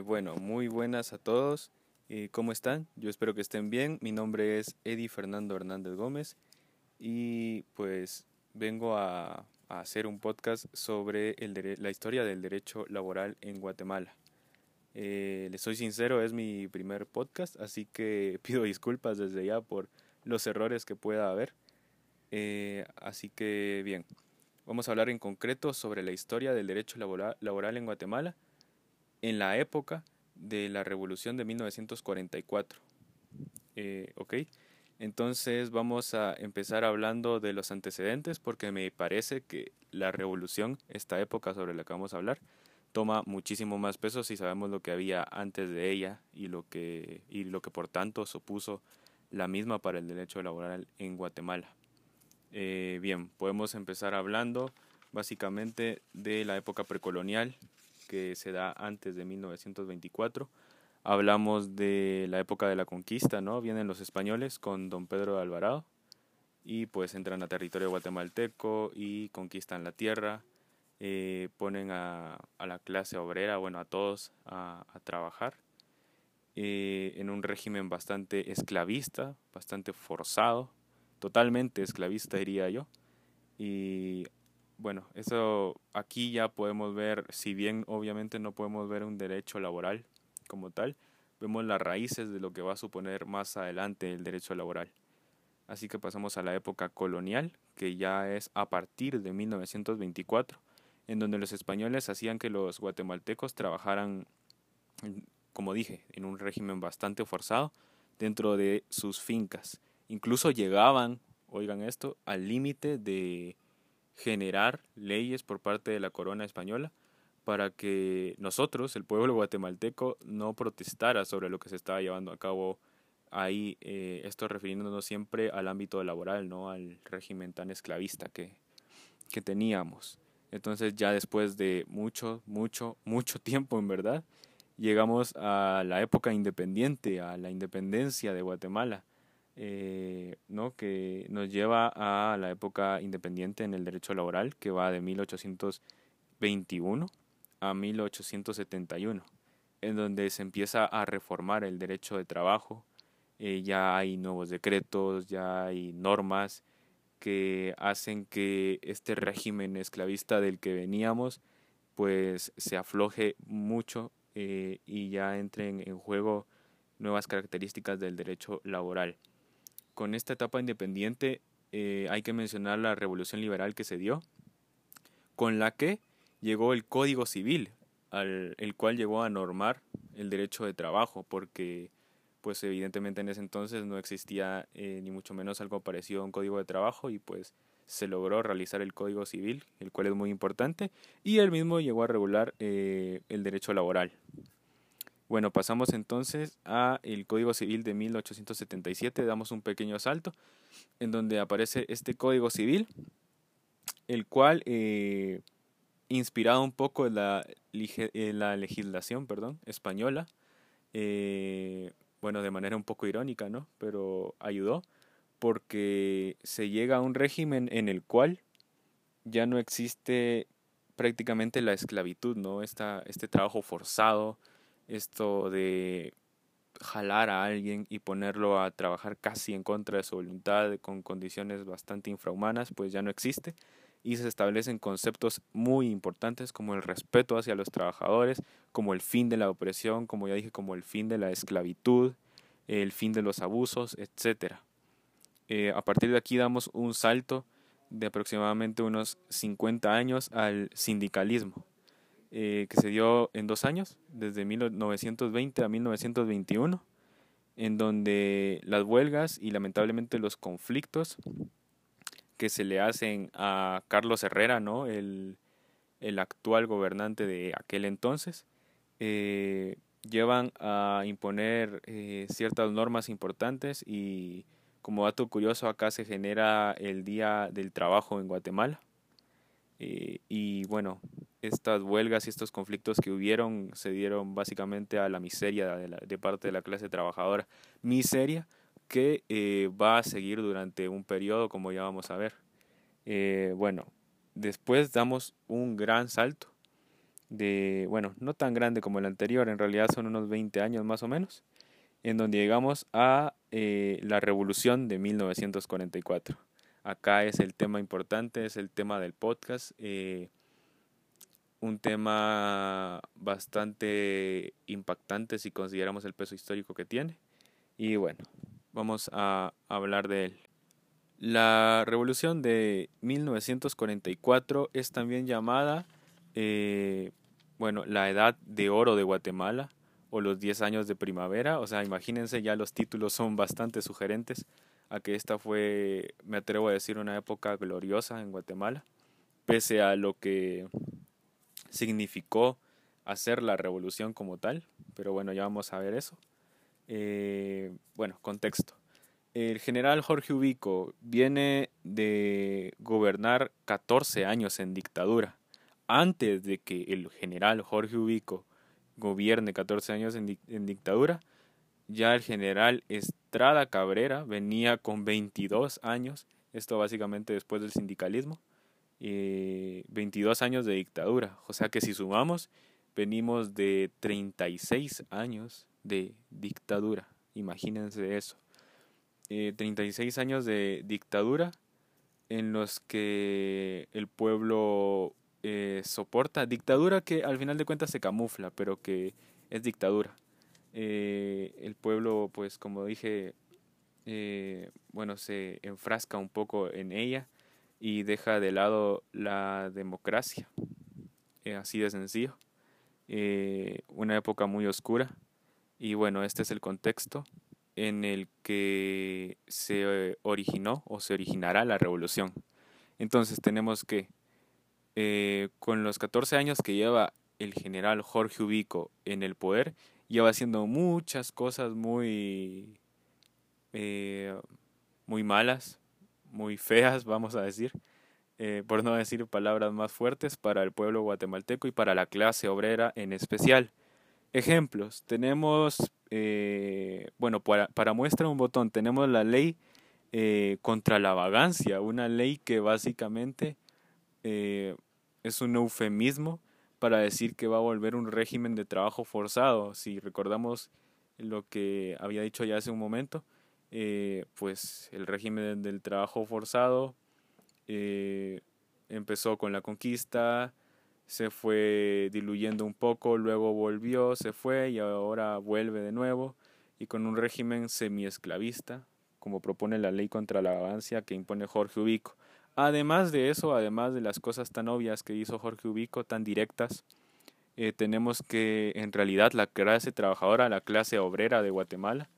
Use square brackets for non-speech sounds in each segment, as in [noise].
Eh, bueno, muy buenas a todos. Eh, ¿Cómo están? Yo espero que estén bien. Mi nombre es Eddie Fernando Hernández Gómez y pues vengo a, hacer un podcast sobre el la historia del derecho laboral en Guatemala. Eh, les soy sincero, es mi primer podcast, así que [laughs] pido disculpas desde ya por los errores que pueda haber. así que bien, vamos a hablar en concreto sobre la historia del derecho laboral en Guatemala en la época de la revolución de 1944. Eh, ¿Ok? Entonces vamos a empezar hablando de los antecedentes porque me parece que la revolución, esta época sobre la que vamos a hablar, toma muchísimo más peso si sabemos lo que había antes de ella y lo que, y lo que por tanto supuso la misma para el derecho laboral en Guatemala. Eh, bien, podemos empezar hablando básicamente de la época precolonial que se da antes de 1924. Hablamos de la época de la conquista, ¿no? Vienen los españoles con don Pedro de Alvarado y pues entran a territorio guatemalteco y conquistan la tierra, eh, ponen a, la clase obrera, bueno, a todos a, trabajar eh, en un régimen bastante esclavista, bastante forzado, totalmente esclavista diría yo, y bueno, eso aquí ya podemos ver, si bien obviamente no podemos ver un derecho laboral como tal, vemos las raíces de lo que va a suponer más adelante el derecho laboral. Así que pasamos a la época colonial, que ya es a partir de 1924, en donde los españoles hacían que los guatemaltecos trabajaran, como dije, en un régimen bastante forzado dentro de sus fincas. Incluso llegaban, oigan esto, al límite de generar leyes por parte de la corona española para que nosotros, el pueblo guatemalteco, no protestara sobre lo que se estaba llevando a cabo ahí, eh, esto refiriéndonos siempre al ámbito laboral, no al régimen tan esclavista que, que teníamos. Entonces ya después de mucho, mucho, mucho tiempo en verdad, llegamos a la época independiente, a la independencia de Guatemala. Eh, ¿no? que nos lleva a la época independiente en el derecho laboral, que va de 1821 a 1871, en donde se empieza a reformar el derecho de trabajo, eh, ya hay nuevos decretos, ya hay normas que hacen que este régimen esclavista del que veníamos pues se afloje mucho eh, y ya entren en juego nuevas características del derecho laboral con esta etapa independiente eh, hay que mencionar la revolución liberal que se dio, con la que llegó el Código Civil, al, el cual llegó a normar el derecho de trabajo, porque pues evidentemente en ese entonces no existía eh, ni mucho menos algo parecido a un código de trabajo y pues se logró realizar el Código Civil, el cual es muy importante, y él mismo llegó a regular eh, el derecho laboral. Bueno, pasamos entonces a el Código Civil de 1877, damos un pequeño salto en donde aparece este Código Civil, el cual, eh, inspirado un poco en la, la legislación perdón, española, eh, bueno, de manera un poco irónica, ¿no? Pero ayudó porque se llega a un régimen en el cual ya no existe prácticamente la esclavitud, ¿no? Esta, este trabajo forzado, esto de jalar a alguien y ponerlo a trabajar casi en contra de su voluntad con condiciones bastante infrahumanas, pues ya no existe y se establecen conceptos muy importantes como el respeto hacia los trabajadores, como el fin de la opresión, como ya dije, como el fin de la esclavitud, el fin de los abusos, etc. Eh, a partir de aquí damos un salto de aproximadamente unos 50 años al sindicalismo. Eh, que se dio en dos años, desde 1920 a 1921, en donde las huelgas y lamentablemente los conflictos que se le hacen a Carlos Herrera, ¿no? el, actual gobernante de aquel entonces, eh, llevan a imponer eh, ciertas normas importantes y como dato curioso acá se genera el Día del Trabajo en Guatemala. y bueno, estas huelgas y estos conflictos que hubieron se dieron básicamente a la miseria de, parte de la clase trabajadora. Miseria que eh, va a seguir durante un periodo, como ya vamos a ver. Eh, bueno, después damos un gran salto, de, bueno, no tan grande como el anterior, en realidad son unos 20 años más o menos, en donde llegamos a eh, la revolución de 1944. Acá es el tema importante, es el tema del podcast, un tema bastante impactante si consideramos el peso histórico que tiene. Y bueno, vamos a hablar de él. La revolución de 1944 es también llamada, eh, bueno, la edad de oro de Guatemala o los 10 años de primavera. O sea, imagínense, ya los títulos son bastante sugerentes a que esta fue, me atrevo a decir, una época gloriosa en Guatemala, pese a lo que significó hacer la revolución como tal. Pero bueno, ya vamos a ver eso. Eh, bueno, contexto. El general Jorge Ubico viene de gobernar 14 años en dictadura. Antes de que el general Jorge Ubico gobierne 14 años en, dictadura, ya el general Estrada Cabrera venía con 22 años, esto básicamente después del sindicalismo, 22 años de dictadura. O sea que si sumamos, venimos de 36 años de dictadura. Imagínense eso. 36 eh, años de dictadura en los que el pueblo eh, soporta. Dictadura que al final de cuentas se camufla, pero que es dictadura. Eh, el pueblo, pues como dije, bueno, se enfrasca un poco en ella y deja de lado la democracia. así de sencillo. una época muy oscura. Y bueno, este es el contexto en el que se originó o se originará la revolución. Entonces tenemos que, eh, con los 14 años que lleva el general Jorge Ubico en el poder, lleva haciendo muchas cosas muy, eh, muy malas, muy feas, vamos a decir, eh, por no decir palabras más fuertes, para el pueblo guatemalteco y para la clase obrera en especial. Ejemplos, tenemos, eh, bueno, para, para, muestra un botón, tenemos la ley eh, contra la vagancia, una ley que básicamente es un eufemismo para decir que va a volver un régimen de trabajo forzado. Si recordamos lo que había dicho ya hace un momento, pues el régimen del trabajo forzado empezó con la conquista, se fue diluyendo un poco, luego volvió, se fue y ahora vuelve de nuevo y con un régimen semiesclavista, como propone la ley contra la avancia que impone Jorge Ubico. Además de eso, además de las cosas tan obvias que hizo Jorge Ubico, tan directas, eh, tenemos que en realidad la clase trabajadora, la clase obrera de Guatemala,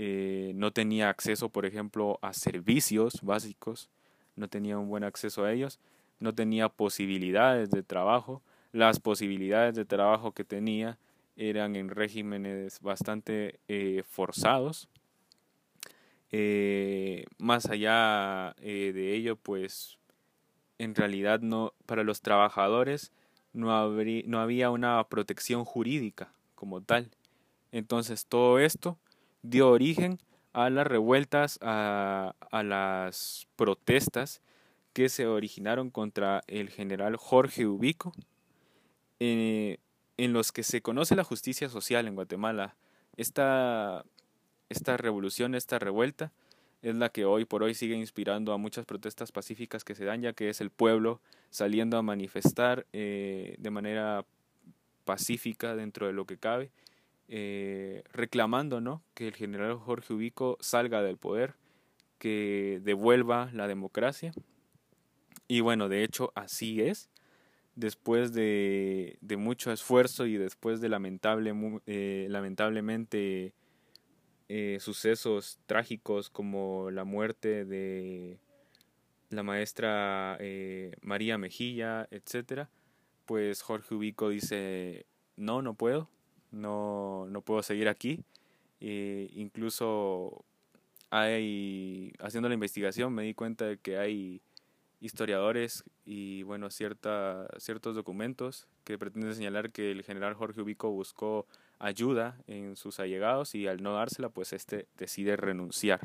eh, no tenía acceso, por ejemplo, a servicios básicos, no tenía un buen acceso a ellos, no tenía posibilidades de trabajo. Las posibilidades de trabajo que tenía eran en regímenes bastante eh, forzados. Eh, más allá de ello, pues en realidad no para los trabajadores no había una protección jurídica como tal. Entonces todo esto dio origen a las revueltas, a, las protestas que se originaron contra el general Jorge Ubico, eh, en los que se conoce la justicia social en Guatemala. Esta, esta revolución, esta revuelta, es la que hoy por hoy sigue inspirando a muchas protestas pacíficas que se dan, ya que es el pueblo saliendo a manifestar eh, de manera pacífica dentro de lo que cabe, eh, reclamando ¿no? que el general Jorge Ubico salga del poder, que devuelva la democracia y bueno, de hecho así es. Después de, mucho esfuerzo y después de lamentable, eh, lamentablemente eh, sucesos trágicos como la muerte de la maestra eh, María Mejilla, etcétera, pues Jorge Ubico dice no, no puedo, no, no puedo seguir aquí. incluso hay, haciendo la investigación me di cuenta de que hay historiadores y bueno, cierta, ciertos documentos que pretenden señalar que el general Jorge Ubico buscó ayuda en sus allegados y al no dársela, pues este decide renunciar.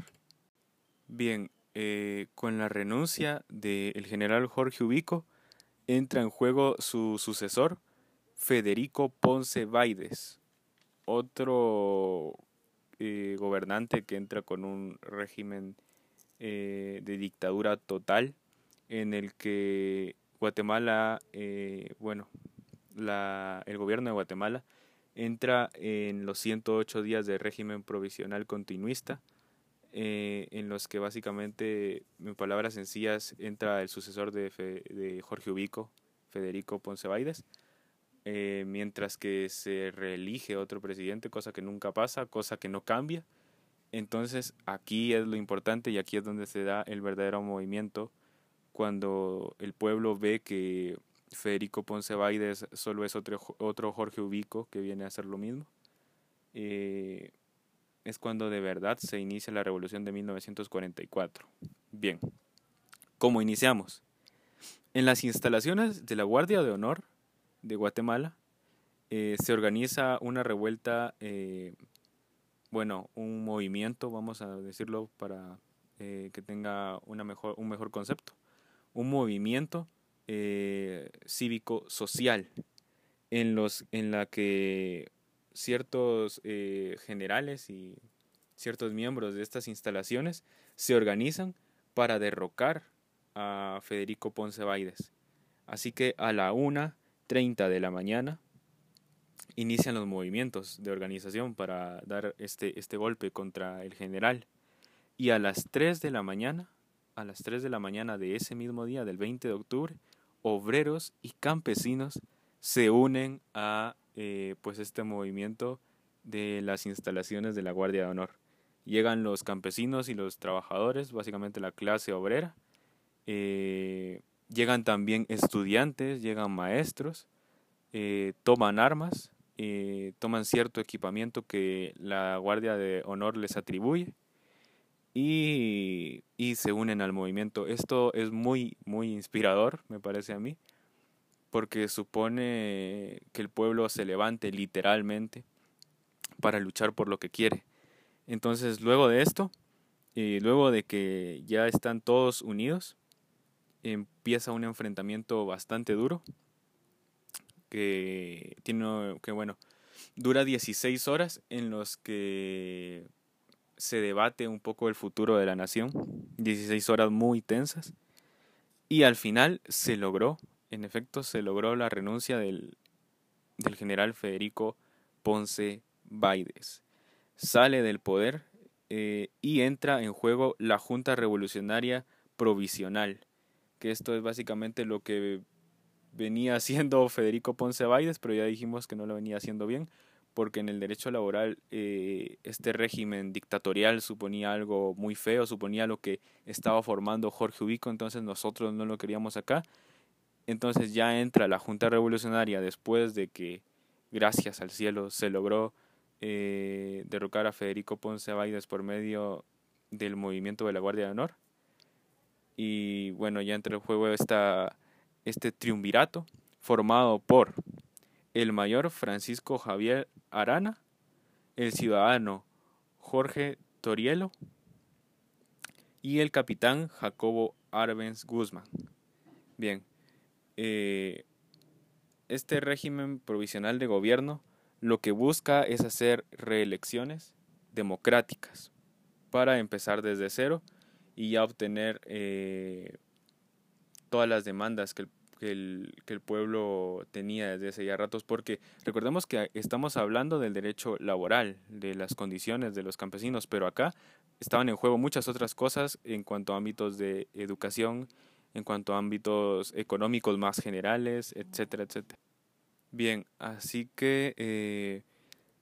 Bien, eh, con la renuncia del general Jorge Ubico entra en juego su sucesor, Federico Ponce Baides, otro eh, gobernante que entra con un régimen eh, de dictadura total en el que Guatemala, eh, bueno, la, el gobierno de Guatemala entra en los 108 días de régimen provisional continuista, en los que básicamente, en palabras sencillas, entra el sucesor de, de Jorge Ubico, Federico Ponce Baides, eh, mientras que se reelige otro presidente, cosa que nunca pasa, cosa que no cambia. Entonces aquí es lo importante y aquí es donde se da el verdadero movimiento cuando el pueblo ve que Federico Ponce Baides solo es otro, otro Jorge Ubico que viene a hacer lo mismo. Eh, es cuando de verdad se inicia la revolución de 1944. Bien, ¿cómo iniciamos? En las instalaciones de la Guardia de Honor de Guatemala, eh, se organiza una revuelta, eh, bueno, un movimiento, vamos a decirlo para eh, que tenga una mejor, un mejor concepto, un movimiento cívico-social en, los, en la que ciertos generales y ciertos miembros de estas instalaciones se organizan para derrocar a Federico Ponce Baides. Así que a la una 30 de la mañana inician los movimientos de organización para dar este, este golpe contra el general. Y a las 3 de la mañana, a las 3 de la mañana de ese mismo día, del 20 de octubre, obreros y campesinos se unen a eh, pues este movimiento de las instalaciones de la Guardia de Honor. Llegan los campesinos y los trabajadores, básicamente la clase obrera, eh, Llegan también estudiantes, llegan maestros, eh, toman armas, eh, toman cierto equipamiento que la Guardia de Honor les atribuye y, se unen al movimiento. Esto es muy, muy inspirador, me parece a mí, porque supone que el pueblo se levante literalmente para luchar por lo que quiere. Entonces, luego de esto, y luego de que ya están todos unidos, empieza un enfrentamiento bastante duro que tiene que bueno dura 16 horas en los que se debate un poco el futuro de la nación 16 horas muy tensas y al final se logró en efecto se logró la renuncia del, del general Federico Ponce Baides. Sale del poder eh, y entra en juego la Junta Revolucionaria Provisional que esto es básicamente lo que venía [laughs] haciendo Federico Ponce Baides, pero ya dijimos que no lo venía haciendo bien, porque en el derecho laboral eh, este régimen dictatorial suponía algo muy feo, suponía lo que estaba formando Jorge Ubico, entonces nosotros no lo queríamos acá. Entonces ya entra la Junta Revolucionaria después de que, gracias al cielo, se logró eh, derrocar a Federico Ponce Baides por medio del movimiento de la Guardia de Honor y bueno, ya entre el juego está este triunvirato formado por el mayor Francisco Javier Arana, el ciudadano Jorge Torielo y el capitán Jacobo Arbenz Guzmán. Bien, eh, este régimen provisional de gobierno lo que busca es hacer reelecciones democráticas para empezar desde cero y ya obtener eh, todas las demandas que el, que, el, pueblo tenía desde hace ya ratos, porque recordemos que estamos hablando del derecho laboral, de las condiciones de los campesinos, pero acá estaban en juego muchas otras cosas en cuanto a ámbitos de educación, en cuanto a ámbitos económicos más generales, etcétera, etcétera. Bien, así que eh,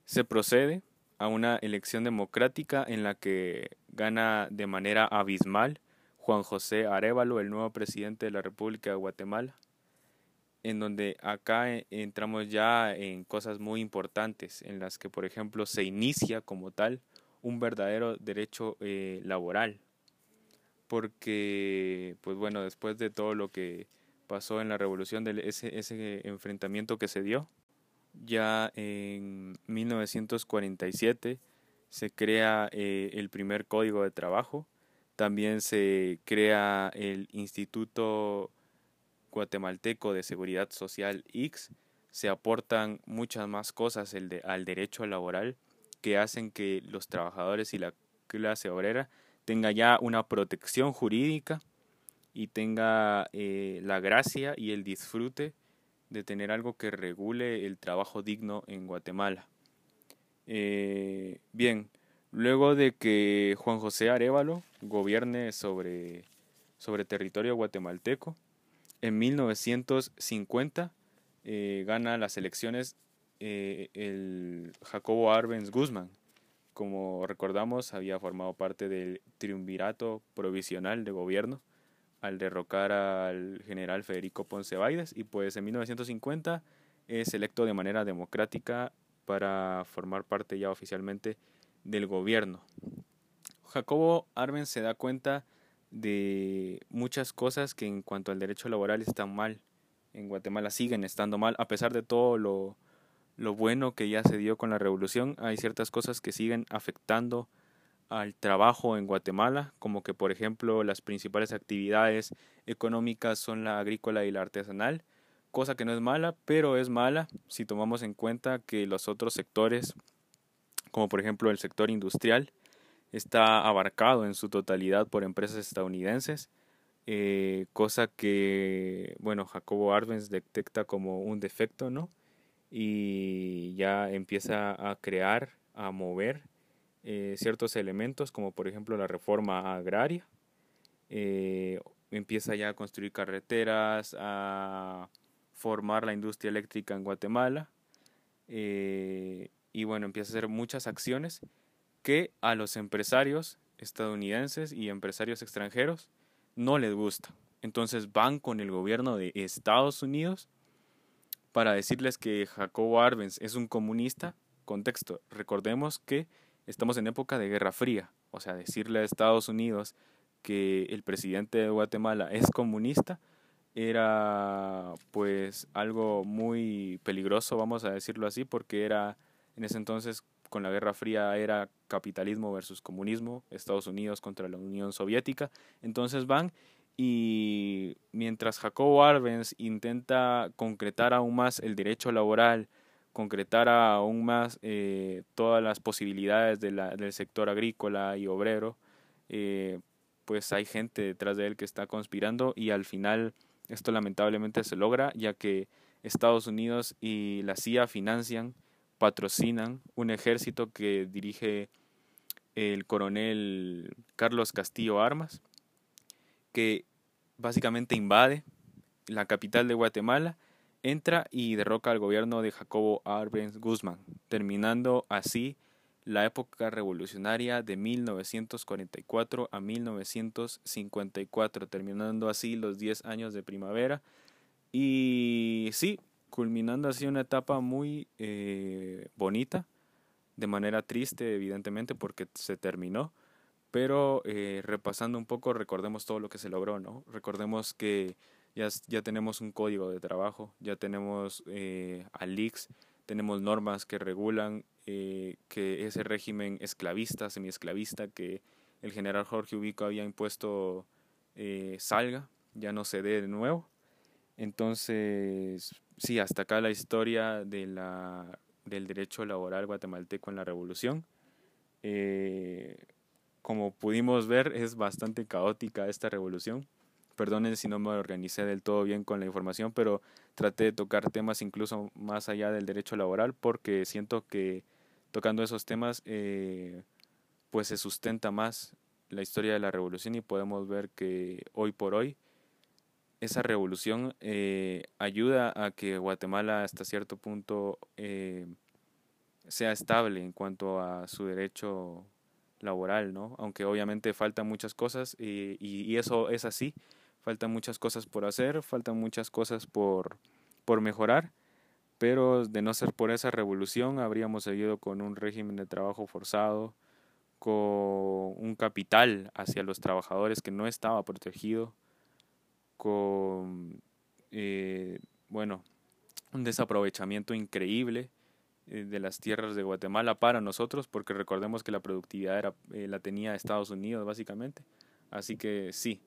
se procede a una elección democrática en la que gana de manera abismal Juan José Arevalo, el nuevo presidente de la República de Guatemala, en donde acá e, entramos ya en cosas muy importantes, en las que, por ejemplo, se inicia como tal un verdadero derecho eh, laboral, porque, pues bueno, después de todo lo que pasó en la revolución, de ese, ese enfrentamiento que se dio, ya en 1947 se crea eh, el primer código de trabajo, también se crea el Instituto Guatemalteco de Seguridad Social X, se aportan muchas más cosas al derecho laboral que hacen que los trabajadores y la clase obrera tenga ya una protección jurídica y tenga eh, la gracia y el disfrute de tener algo que regule el trabajo digno en Guatemala. Eh, bien, luego de que Juan José Arevalo gobierne sobre, sobre territorio guatemalteco, en 1950 eh, gana las elecciones el Jacobo Arbenz Guzmán. Como recordamos, había formado parte del triunvirato provisional de gobierno al derrocar al general Federico Ponce Baides y pues en 1950 es electo de manera democrática para formar parte ya oficialmente del gobierno. Jacobo Arben se da cuenta de muchas cosas que en cuanto al derecho laboral están mal. En Guatemala siguen estando mal, a pesar de todo lo, lo bueno que ya se dio con la revolución, hay ciertas cosas que siguen afectando al trabajo en Guatemala, como que por ejemplo las principales actividades económicas son la agrícola y la artesanal, cosa que no es mala, pero es mala si tomamos en cuenta que los otros sectores, como por ejemplo el sector industrial, está abarcado en su totalidad por empresas estadounidenses, eh, cosa que, bueno, Jacobo Arbenz detecta como un defecto, ¿no? Y ya empieza a crear, a mover eh, ciertos elementos, como por ejemplo la reforma agraria. Eh, empieza ya a construir carreteras, a formar la industria eléctrica en Guatemala. Eh, y bueno, empieza a hacer muchas acciones que a los empresarios estadounidenses y empresarios extranjeros no les gusta. Entonces van con el gobierno de Estados Unidos para decirles que Jacobo Arbenz es un comunista. Contexto, recordemos que estamos en época de Guerra Fría, o sea, decirle a Estados Unidos que el presidente de Guatemala es comunista era pues algo muy peligroso, vamos a decirlo así, porque era en ese entonces con la Guerra Fría era capitalismo versus comunismo, Estados Unidos contra la Unión Soviética, entonces van y mientras Jacobo Arbenz intenta concretar aún más el derecho laboral, concretara aún más eh, todas las posibilidades de del sector agrícola y obrero, eh, pues hay gente detrás de él que está conspirando y al final esto lamentablemente se logra ya que Estados Unidos y la CIA financian, patrocinan un ejército que dirige el coronel Carlos Castillo Armas, que básicamente invade la capital de Guatemala entra y derroca al gobierno de Jacobo Arbenz Guzmán, terminando así la época revolucionaria de 1944 a 1954, terminando así los 10 años de primavera y sí, culminando así una etapa muy eh, bonita, de manera triste evidentemente porque se terminó, pero eh, repasando un poco recordemos todo lo que se logró, ¿no? Recordemos que ya, ya tenemos un código de trabajo, ya tenemos eh, ALIX, tenemos normas que regulan eh, que ese régimen esclavista, semiesclavista que el general Jorge Ubico había impuesto eh, salga, ya no se dé de nuevo. Entonces, sí, hasta acá la historia de la, del derecho laboral guatemalteco en la revolución. Eh, como pudimos ver, es bastante caótica esta revolución perdonen si no me organicé del todo bien con la información, pero traté de tocar temas incluso más allá del derecho laboral porque siento que tocando esos temas eh, pues se sustenta más la historia de la revolución y podemos ver que hoy por hoy esa revolución eh, ayuda a que Guatemala hasta cierto punto eh, sea estable en cuanto a su derecho laboral, ¿no? Aunque obviamente faltan muchas cosas y, y eso es así, faltan muchas cosas por hacer, faltan muchas cosas por, por mejorar, pero de no ser por esa revolución habríamos seguido con un régimen de trabajo forzado, con un capital hacia los trabajadores que no estaba protegido, con, eh, bueno, un desaprovechamiento increíble eh, de las tierras de Guatemala para nosotros, porque recordemos que la productividad eh, la tenía Estados Unidos básicamente. Así que sí,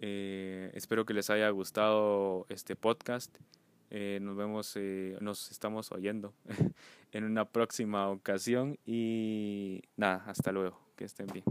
eh, espero que les haya gustado este podcast Eh, nos vemos, eh, nos estamos oyendo [laughs] en una próxima ocasión y nada, hasta luego, que estén bien.